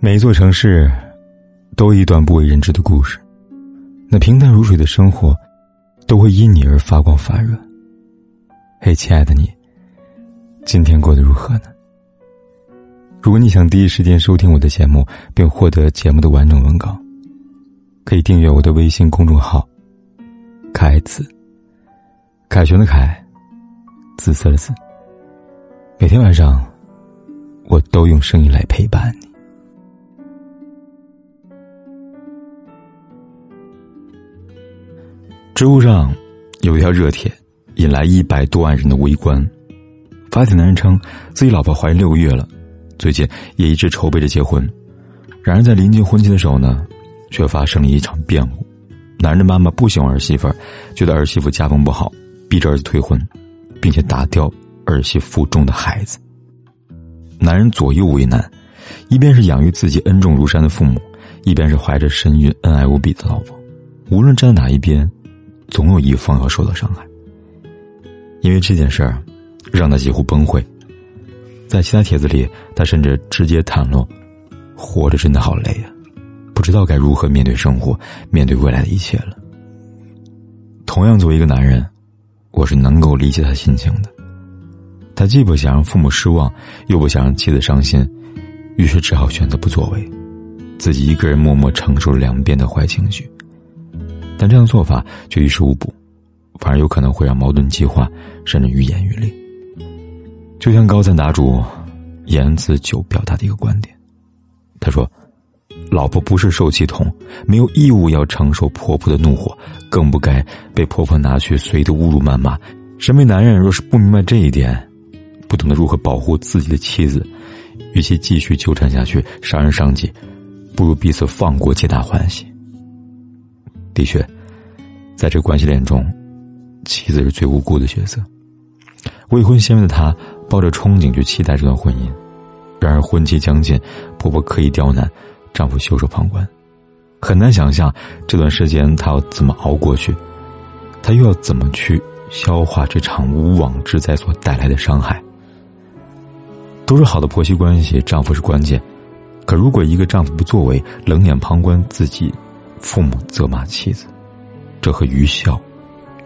每一座城市，都一段不为人知的故事。那平淡如水的生活，都会因你而发光发热。嘿，亲爱的你，今天过得如何呢？如果你想第一时间收听我的节目，并获得节目的完整文稿，可以订阅我的微信公众号“凯子”。凯旋的凯，紫色的紫。每天晚上，我都用声音来陪伴你。知乎上有一条热帖，引来一百多万人的围观。发帖男人称自己老婆怀孕六个月了，最近也一直筹备着结婚。然而在临近婚期的时候呢，却发生了一场变故。男人的妈妈不喜欢儿媳妇，觉得儿媳妇家风不好，逼着儿子退婚，并且打掉儿媳腹中的孩子。男人左右为难，一边是养育自己恩重如山的父母，一边是怀着身孕恩爱无比的老婆。无论站在哪一边。总有一方要受到伤害，因为这件事儿，让他几乎崩溃。在其他帖子里，他甚至直接袒露：“活着真的好累啊，不知道该如何面对生活，面对未来的一切了。”同样，作为一个男人，我是能够理解他心情的。他既不想让父母失望，又不想让妻子伤心，于是只好选择不作为，自己一个人默默承受了两边的坏情绪。但这样做法却于事无补，反而有可能会让矛盾激化，甚至愈演愈烈。就像高赞答主言子久表达的一个观点，他说：“老婆不是受气筒，没有义务要承受婆婆的怒火，更不该被婆婆拿去随意的侮辱谩骂。身为男人，若是不明白这一点，不懂得如何保护自己的妻子，与其继续纠缠下去，伤人伤己，不如彼此放过，皆大欢喜。”的确，在这关系链中，妻子是最无辜的角色。未婚先孕的她抱着憧憬去期待这段婚姻，然而婚期将近，婆婆刻意刁难，丈夫袖手旁观，很难想象这段时间她要怎么熬过去，她又要怎么去消化这场无妄之灾所带来的伤害。都是好的婆媳关系，丈夫是关键，可如果一个丈夫不作为，冷眼旁观自己。父母责骂妻子，这和愚孝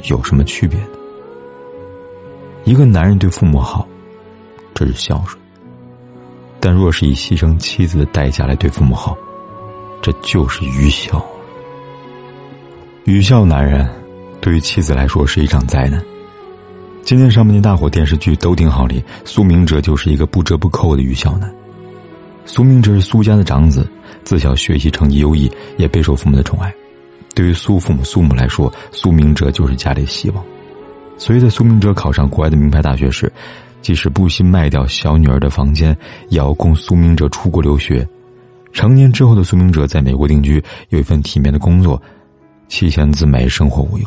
有什么区别呢？一个男人对父母好，这是孝顺；但若是以牺牲妻子的代价来对父母好，这就是愚孝。愚孝男人对于妻子来说是一场灾难。今年上半年大火电视剧《都挺好》里，苏明哲就是一个不折不扣的愚孝男。苏明哲是苏家的长子，自小学习成绩优异，也备受父母的宠爱。对于苏父母、苏母来说，苏明哲就是家里的希望。所以在苏明哲考上国外的名牌大学时，即使不惜卖掉小女儿的房间，也要供苏明哲出国留学。成年之后的苏明哲在美国定居，有一份体面的工作，妻贤子美，生活无忧。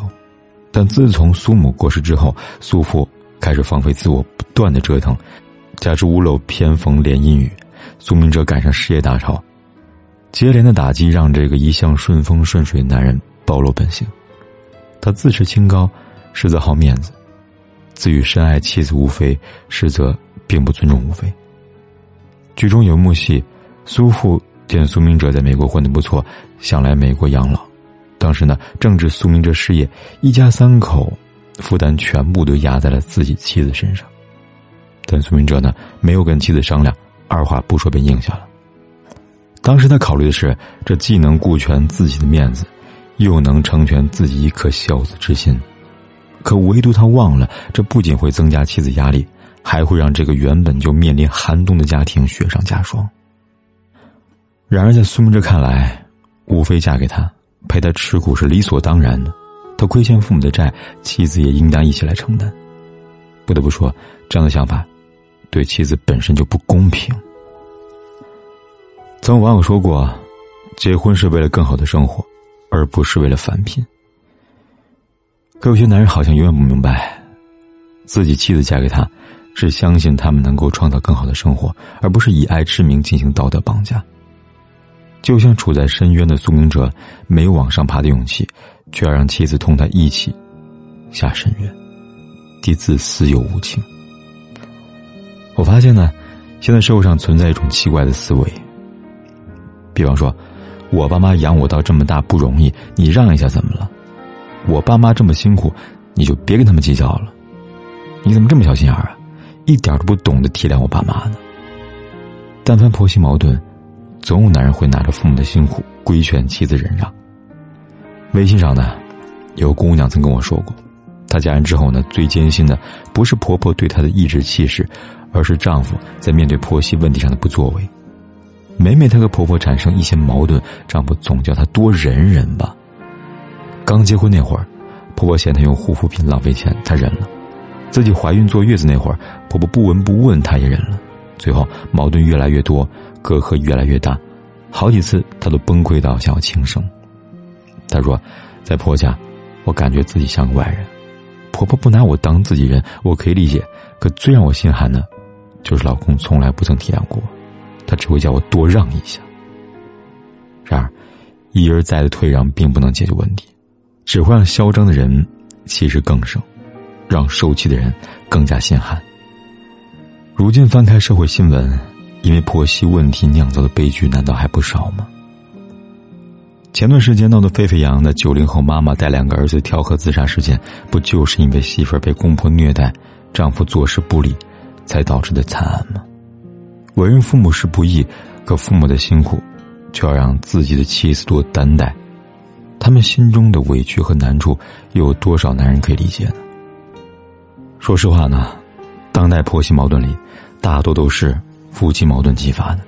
但自从苏母过世之后，苏父开始放飞自我，不断的折腾，加之屋漏偏逢连阴雨。苏明哲赶上事业大潮，接连的打击让这个一向顺风顺水的男人暴露本性。他自持清高，实则好面子；自诩深爱妻子吴非，实则并不尊重吴非。剧中有幕戏，苏父见苏明哲在美国混得不错，想来美国养老。当时呢，正值苏明哲失业，一家三口负担全部都压在了自己妻子身上。但苏明哲呢，没有跟妻子商量。二话不说便应下了。当时他考虑的是，这既能顾全自己的面子，又能成全自己一颗孝子之心。可唯独他忘了，这不仅会增加妻子压力，还会让这个原本就面临寒冬的家庭雪上加霜。然而，在苏明哲看来，无非嫁给他，陪他吃苦是理所当然的。他亏欠父母的债，妻子也应当一起来承担。不得不说，这样的想法。对妻子本身就不公平。曾有网友说过：“结婚是为了更好的生活，而不是为了返贫。”可有些男人好像永远不明白，自己妻子嫁给他，是相信他们能够创造更好的生活，而不是以爱之名进行道德绑架。就像处在深渊的苏明哲，没有往上爬的勇气，却要让妻子同他一起下深渊，既自私又无情。我发现呢，现在社会上存在一种奇怪的思维，比方说，我爸妈养我到这么大不容易，你让一下怎么了？我爸妈这么辛苦，你就别跟他们计较了。你怎么这么小心眼啊？一点都不懂得体谅我爸妈呢。但凡婆媳矛盾，总有男人会拿着父母的辛苦规劝妻子忍让。微信上呢，有姑娘曾跟我说过，她嫁人之后呢，最艰辛的不是婆婆对她的颐指气使，而是丈夫在面对婆媳问题上的不作为。每每她和婆婆产生一些矛盾，丈夫总叫她多忍忍吧。刚结婚那会儿，婆婆嫌她用护肤品浪费钱，她忍了；自己怀孕坐月子那会儿，婆婆不闻不问，她也忍了。最后矛盾越来越多，隔阂越来越大，好几次她都崩溃到想要轻生。她说，在婆家，我感觉自己像个外人，婆婆不拿我当自己人，我可以理解。可最让我心寒的，就是老公从来不曾体谅过我。他只会叫我多让一下。然而，一而再的退让并不能解决问题，只会让嚣张的人气势更盛，让受气的人更加心寒。如今翻开社会新闻，因为婆媳问题酿造的悲剧难道还不少吗？前段时间闹得沸沸扬扬的九零后妈妈带两个儿子跳河自杀事件，不就是因为媳妇儿被公婆虐待，丈夫坐视不理，才导致的惨案吗？为人父母是不易，可父母的辛苦，就要让自己的妻子多担待。他们心中的委屈和难处，又有多少男人可以理解呢？说实话呢，当代婆媳矛盾里，大多都是夫妻矛盾激发的。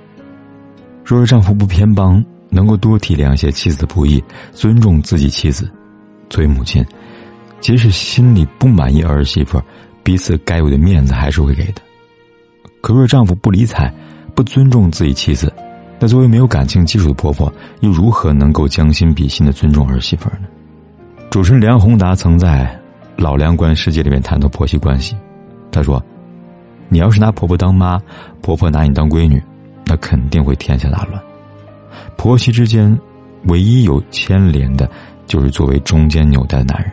若是丈夫不偏帮，能够多体谅一些妻子的不易，尊重自己妻子，作为母亲，即使心里不满意儿媳妇，彼此该有的面子还是会给的。可若丈夫不理睬、不尊重自己妻子，那作为没有感情基础的婆婆，又如何能够将心比心的尊重儿媳妇呢？主持人梁宏达曾在《老梁观世界》里面谈到婆媳关系，他说：“你要是拿婆婆当妈，婆婆拿你当闺女，那肯定会天下大乱。婆媳之间，唯一有牵连的，就是作为中间纽带的男人。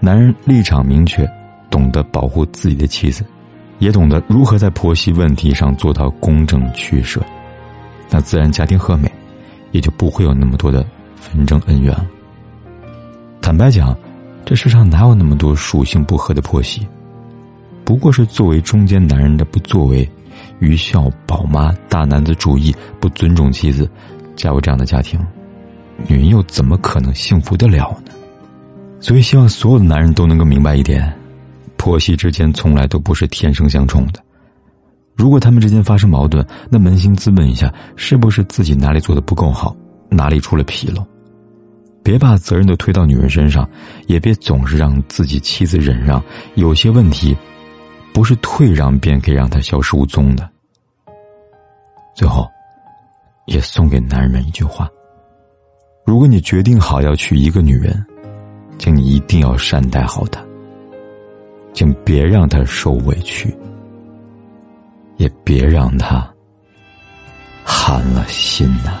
男人立场明确，懂得保护自己的妻子。”也懂得如何在婆媳问题上做到公正取舍，那自然家庭和美，也就不会有那么多的纷争恩怨了。坦白讲，这世上哪有那么多属性不合的婆媳？不过是作为中间男人的不作为、愚孝、宝妈、大男子主义、不尊重妻子，加入这样的家庭，女人又怎么可能幸福得了呢？所以，希望所有的男人都能够明白一点。婆媳之间从来都不是天生相冲的，如果他们之间发生矛盾，那扪心自问一下，是不是自己哪里做的不够好，哪里出了纰漏？别把责任都推到女人身上，也别总是让自己妻子忍让。有些问题，不是退让便可以让他消失无踪的。最后，也送给男人们一句话：如果你决定好要娶一个女人，请你一定要善待好她。请别让她受委屈，也别让她寒了心呐。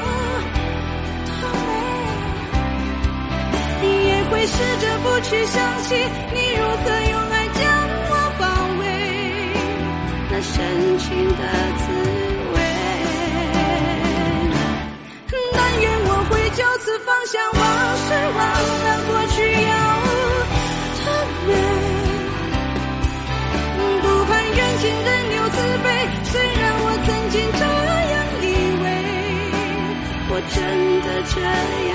会试着不去想起你如何用爱将我包围，那深情的滋味。但愿我会就此放下往事，忘了过去有多美。不盼缘尽仍留慈悲，虽然我曾经这样以为，我真的这样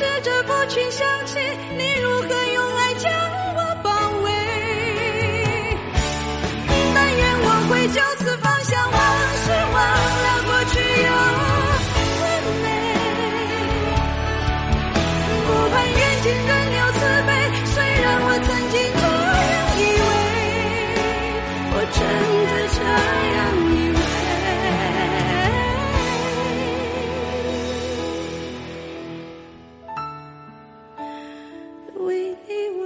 试着不去想